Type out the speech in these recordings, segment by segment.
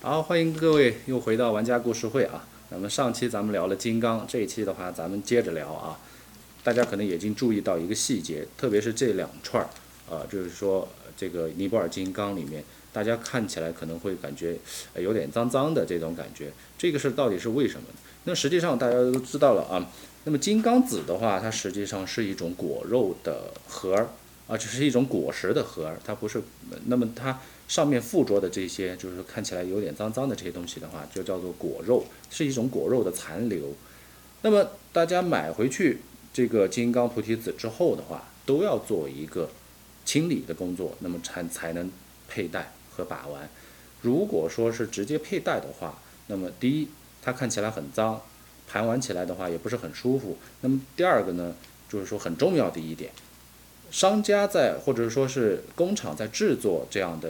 好，欢迎各位又回到玩家故事会啊。那么上期咱们聊了金刚，这一期的话咱们接着聊啊。大家可能已经注意到一个细节，特别是这两串儿，呃，就是说这个尼泊尔金刚里面，大家看起来可能会感觉有点脏脏的这种感觉，这个是到底是为什么？那实际上大家都知道了啊。那么金刚子的话，它实际上是一种果肉的核儿啊，这是一种果实的核儿，它不是。那么它。上面附着的这些，就是看起来有点脏脏的这些东西的话，就叫做果肉，是一种果肉的残留。那么大家买回去这个金刚菩提子之后的话，都要做一个清理的工作，那么才才能佩戴和把玩。如果说是直接佩戴的话，那么第一，它看起来很脏，盘玩起来的话也不是很舒服。那么第二个呢，就是说很重要的一点。商家在或者说是工厂在制作这样的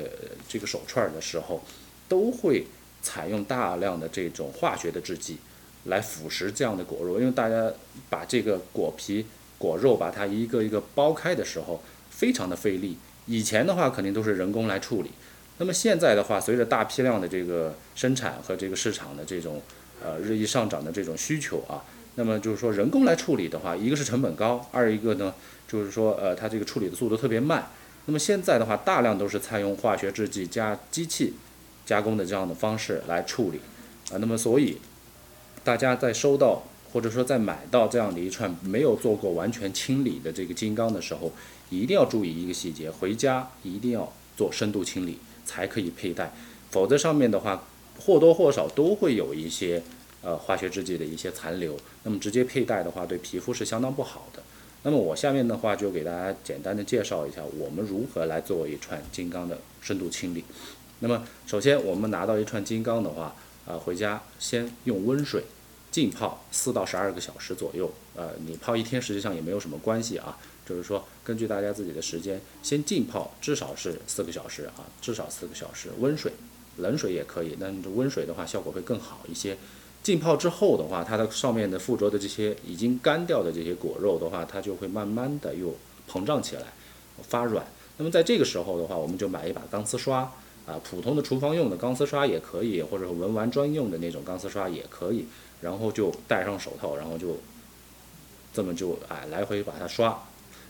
这个手串的时候，都会采用大量的这种化学的制剂来腐蚀这样的果肉，因为大家把这个果皮果肉把它一个一个剥开的时候，非常的费力。以前的话肯定都是人工来处理，那么现在的话，随着大批量的这个生产和这个市场的这种呃日益上涨的这种需求啊，那么就是说人工来处理的话，一个是成本高，二一个呢。就是说，呃，它这个处理的速度特别慢。那么现在的话，大量都是采用化学制剂加机器加工的这样的方式来处理，啊，那么所以大家在收到或者说在买到这样的一串没有做过完全清理的这个金刚的时候，一定要注意一个细节，回家一定要做深度清理才可以佩戴，否则上面的话或多或少都会有一些呃化学制剂的一些残留，那么直接佩戴的话对皮肤是相当不好的。那么我下面的话就给大家简单的介绍一下我们如何来做一串金刚的深度清理。那么首先我们拿到一串金刚的话，啊，回家先用温水浸泡四到十二个小时左右。呃，你泡一天实际上也没有什么关系啊，就是说根据大家自己的时间，先浸泡至少是四个小时啊，至少四个小时。温水、冷水也可以，但温水的话效果会更好一些。浸泡之后的话，它的上面的附着的这些已经干掉的这些果肉的话，它就会慢慢的又膨胀起来，发软。那么在这个时候的话，我们就买一把钢丝刷啊，普通的厨房用的钢丝刷也可以，或者文玩专用的那种钢丝刷也可以。然后就戴上手套，然后就这么就哎来回把它刷，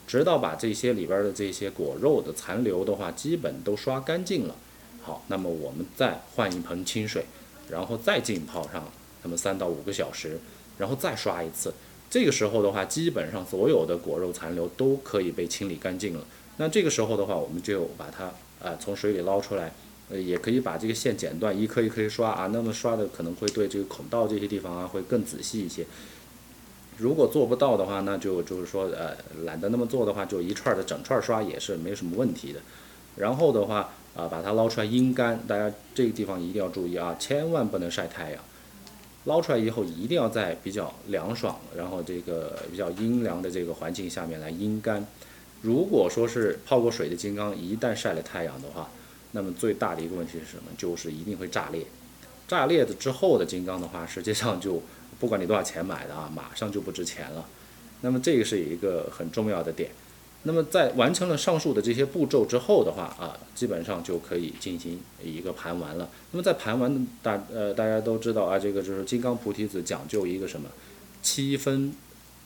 直到把这些里边的这些果肉的残留的话基本都刷干净了。好，那么我们再换一盆清水，然后再浸泡上。那么三到五个小时，然后再刷一次，这个时候的话，基本上所有的果肉残留都可以被清理干净了。那这个时候的话，我们就把它啊从水里捞出来，呃，也可以把这个线剪断，一颗一颗刷啊。那么刷的可能会对这个孔道这些地方啊会更仔细一些。如果做不到的话，那就就是说呃懒得那么做的话，就一串的整串刷也是没什么问题的。然后的话啊，把它捞出来阴干，大家这个地方一定要注意啊，千万不能晒太阳。捞出来以后，一定要在比较凉爽，然后这个比较阴凉的这个环境下面来阴干。如果说是泡过水的金刚，一旦晒了太阳的话，那么最大的一个问题是什么？就是一定会炸裂。炸裂的之后的金刚的话，实际上就不管你多少钱买的啊，马上就不值钱了。那么这个是一个很重要的点。那么在完成了上述的这些步骤之后的话啊，基本上就可以进行一个盘完了。那么在盘完大呃大家都知道啊，这个就是金刚菩提子讲究一个什么，七分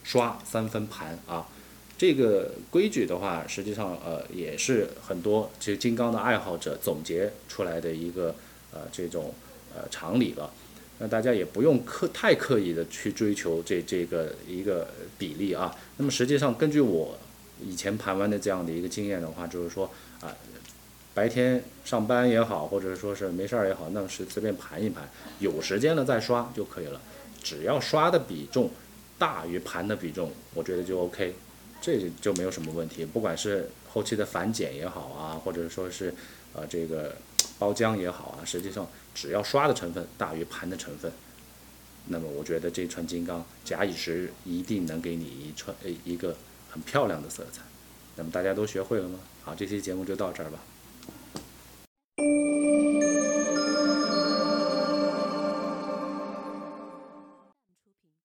刷三分盘啊，这个规矩的话，实际上呃也是很多其实金刚的爱好者总结出来的一个呃这种呃常理了。那大家也不用刻太刻意的去追求这这个一个比例啊。那么实际上根据我。以前盘完的这样的一个经验的话，就是说啊，白天上班也好，或者说是没事儿也好，那么是随便盘一盘，有时间了再刷就可以了。只要刷的比重大于盘的比重，我觉得就 OK，这就没有什么问题。不管是后期的反碱也好啊，或者说是呃这个包浆也好啊，实际上只要刷的成分大于盘的成分，那么我觉得这串金刚假以时日，一定能给你一串呃一个。很漂亮的色彩，那么大家都学会了吗？好，这期节目就到这儿吧。